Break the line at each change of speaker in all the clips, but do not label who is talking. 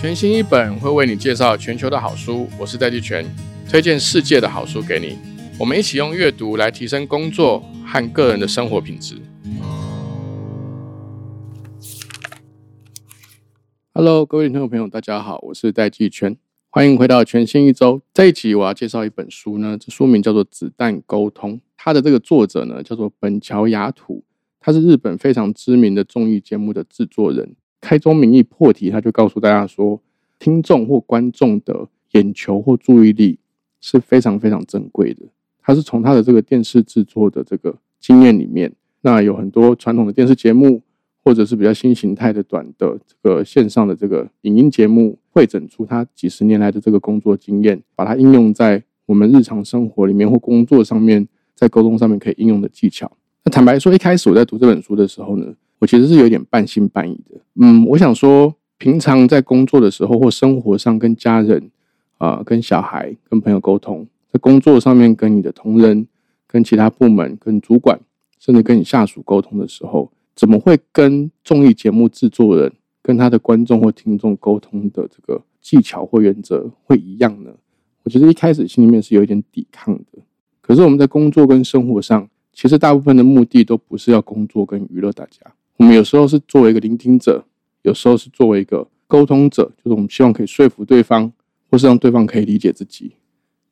全新一本会为你介绍全球的好书，我是戴季全，推荐世界的好书给你。我们一起用阅读来提升工作和个人的生活品质。Hello，各位听众朋友，大家好，我是戴季全，欢迎回到全新一周。这一集我要介绍一本书呢，这书名叫做《子弹沟通》，它的这个作者呢叫做本桥雅土，他是日本非常知名的综艺节目的制作人。开宗明义破题，他就告诉大家说，听众或观众的眼球或注意力是非常非常珍贵的。他是从他的这个电视制作的这个经验里面，那有很多传统的电视节目，或者是比较新形态的短的这个线上的这个影音节目，会整出他几十年来的这个工作经验，把它应用在我们日常生活里面或工作上面，在沟通上面可以应用的技巧。那坦白说，一开始我在读这本书的时候呢。我其实是有点半信半疑的，嗯，我想说，平常在工作的时候或生活上跟家人啊、跟小孩、跟朋友沟通，在工作上面跟你的同仁、跟其他部门、跟主管，甚至跟你下属沟通的时候，怎么会跟综艺节目制作人跟他的观众或听众沟通的这个技巧或原则会一样呢？我觉得一开始心里面是有一点抵抗的。可是我们在工作跟生活上，其实大部分的目的都不是要工作跟娱乐大家。我们有时候是作为一个聆听者，有时候是作为一个沟通者，就是我们希望可以说服对方，或是让对方可以理解自己。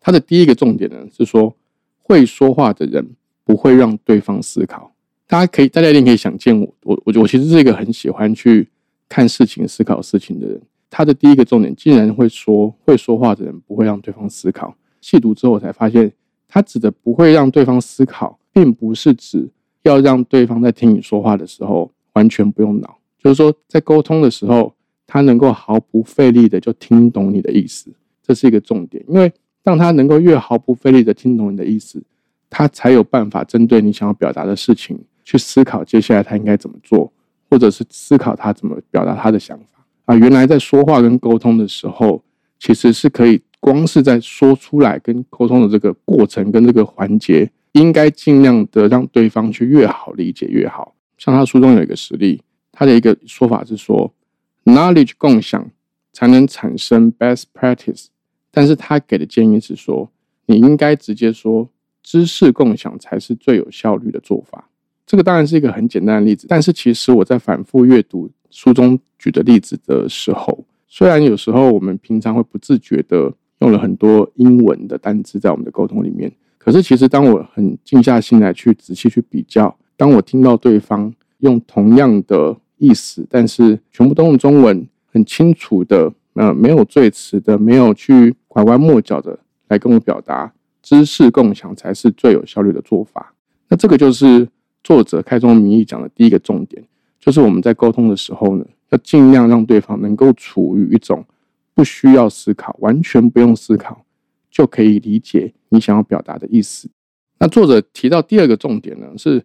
他的第一个重点呢是说，会说话的人不会让对方思考。大家可以，大家一定可以想见我，我我我其实是一个很喜欢去看事情、思考事情的人。他的第一个重点竟然会说，会说话的人不会让对方思考。细读之后，我才发现，他指的不会让对方思考，并不是指要让对方在听你说话的时候。完全不用脑，就是说在沟通的时候，他能够毫不费力的就听懂你的意思，这是一个重点。因为当他能够越毫不费力的听懂你的意思，他才有办法针对你想要表达的事情去思考接下来他应该怎么做，或者是思考他怎么表达他的想法啊。原来在说话跟沟通的时候，其实是可以光是在说出来跟沟通的这个过程跟这个环节，应该尽量的让对方去越好理解越好。像他书中有一个实例，他的一个说法是说，knowledge 共享才能产生 best practice，但是他给的建议是说，你应该直接说，知识共享才是最有效率的做法。这个当然是一个很简单的例子，但是其实我在反复阅读书中举的例子的时候，虽然有时候我们平常会不自觉的用了很多英文的单词在我们的沟通里面，可是其实当我很静下心来去仔细去比较。当我听到对方用同样的意思，但是全部都用中文，很清楚的，呃，没有赘词的，没有去拐弯抹角的来跟我表达，知识共享才是最有效率的做法。那这个就是作者开宗明义讲的第一个重点，就是我们在沟通的时候呢，要尽量让对方能够处于一种不需要思考，完全不用思考就可以理解你想要表达的意思。那作者提到第二个重点呢，是。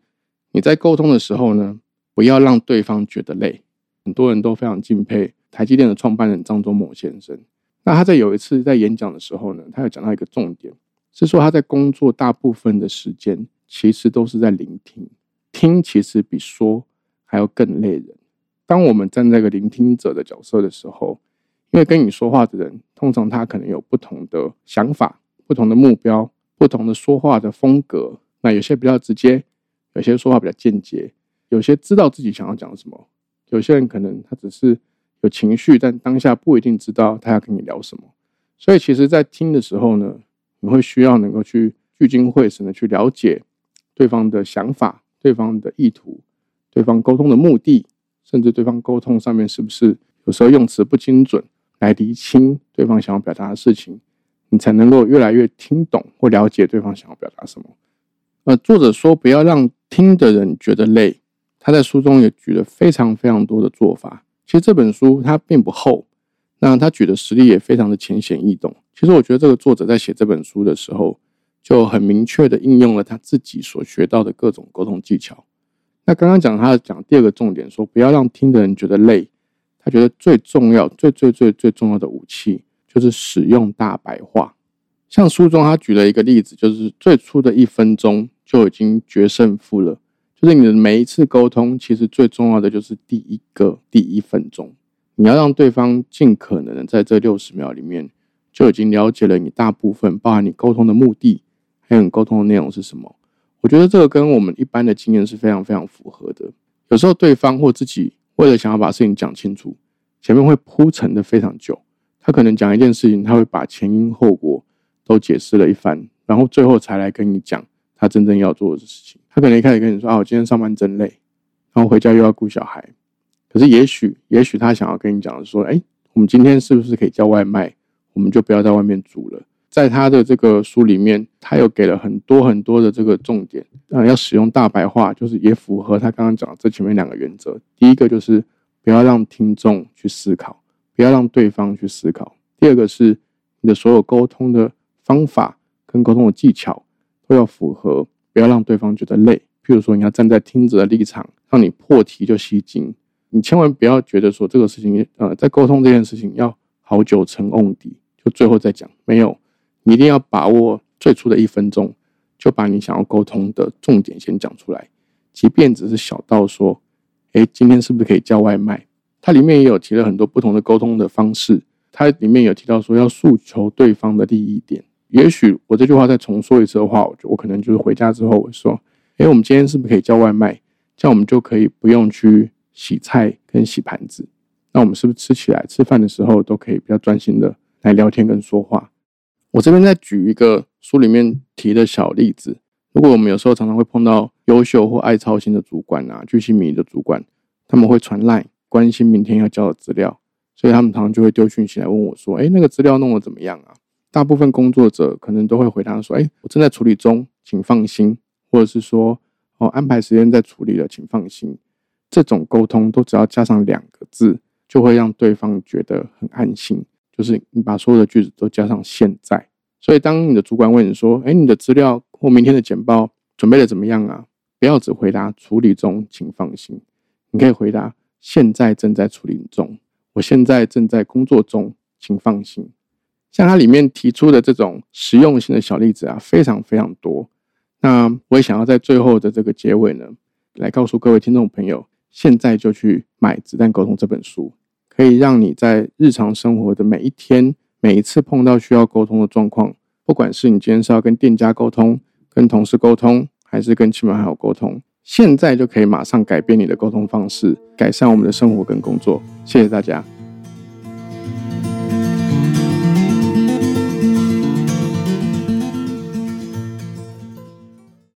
你在沟通的时候呢，不要让对方觉得累。很多人都非常敬佩台积电的创办人张忠谋先生。那他在有一次在演讲的时候呢，他有讲到一个重点，是说他在工作大部分的时间其实都是在聆听，听其实比说还要更累人。当我们站在一个聆听者的角色的时候，因为跟你说话的人通常他可能有不同的想法、不同的目标、不同的说话的风格，那有些比较直接。有些说话比较间接，有些知道自己想要讲什么，有些人可能他只是有情绪，但当下不一定知道他要跟你聊什么。所以，其实，在听的时候呢，你会需要能够去聚精会神的去了解对方的想法、对方的意图、对方沟通的目的，甚至对方沟通上面是不是有时候用词不精准，来厘清对方想要表达的事情，你才能够越来越听懂或了解对方想要表达什么。呃，作者说不要让听的人觉得累。他在书中也举了非常非常多的做法。其实这本书它并不厚，那他举的实例也非常的浅显易懂。其实我觉得这个作者在写这本书的时候，就很明确的应用了他自己所学到的各种沟通技巧。那刚刚讲他讲第二个重点，说不要让听的人觉得累。他觉得最重要、最最最最重要的武器就是使用大白话。像书中他举了一个例子，就是最初的一分钟。就已经决胜负了。就是你的每一次沟通，其实最重要的就是第一个第一分钟。你要让对方尽可能的在这六十秒里面就已经了解了你大部分，包含你沟通的目的，还有你沟通的内容是什么。我觉得这个跟我们一般的经验是非常非常符合的。有时候对方或自己为了想要把事情讲清楚，前面会铺陈的非常久。他可能讲一件事情，他会把前因后果都解释了一番，然后最后才来跟你讲他真正要做的事情。他可能一开始跟你说：“啊，我今天上班真累，然后回家又要顾小孩。”可是，也许，也许他想要跟你讲的说，哎，我们今天是不是可以叫外卖？我们就不要在外面煮了。在他的这个书里面，他又给了很多很多的这个重点，啊，要使用大白话，就是也符合他刚刚讲的这前面两个原则。第一个就是不要让听众去思考，不要让对方去思考。第二个是你的所有沟通的方法跟沟通的技巧都要符合，不要让对方觉得累。譬如说，你要站在听者的立场，让你破题就吸睛。你千万不要觉得说这个事情，呃，在沟通这件事情要好久成瓮底，就最后再讲。没有，你一定要把握最初的一分钟，就把你想要沟通的重点先讲出来。即便只是小到说，哎，今天是不是可以叫外卖？它里面也有提了很多不同的沟通的方式。它里面有提到说要诉求对方的利益点。也许我这句话再重说一次的话，我我可能就是回家之后我说，哎，我们今天是不是可以叫外卖？这样我们就可以不用去。洗菜跟洗盘子，那我们是不是吃起来吃饭的时候都可以比较专心的来聊天跟说话？我这边再举一个书里面提的小例子：如果我们有时候常常会碰到优秀或爱操心的主管啊，巨星迷的主管，他们会传赖关心明天要交的资料，所以他们常常就会丢讯息来问我说：“哎，那个资料弄得怎么样啊？”大部分工作者可能都会回答说：“哎，我正在处理中，请放心。”或者是说：“哦，安排时间在处理了，请放心。”这种沟通都只要加上两个字，就会让对方觉得很安心。就是你把所有的句子都加上现在。所以当你的主管问你说：“哎，你的资料或明天的简报准备的怎么样啊？”不要只回答“处理中，请放心”。你可以回答“现在正在处理中，我现在正在工作中，请放心”。像它里面提出的这种实用性的小例子啊，非常非常多。那我也想要在最后的这个结尾呢，来告诉各位听众朋友。现在就去买《子弹沟通》这本书，可以让你在日常生活的每一天、每一次碰到需要沟通的状况，不管是你今天是要跟店家沟通、跟同事沟通，还是跟亲朋好友沟通，现在就可以马上改变你的沟通方式，改善我们的生活跟工作。谢谢大家。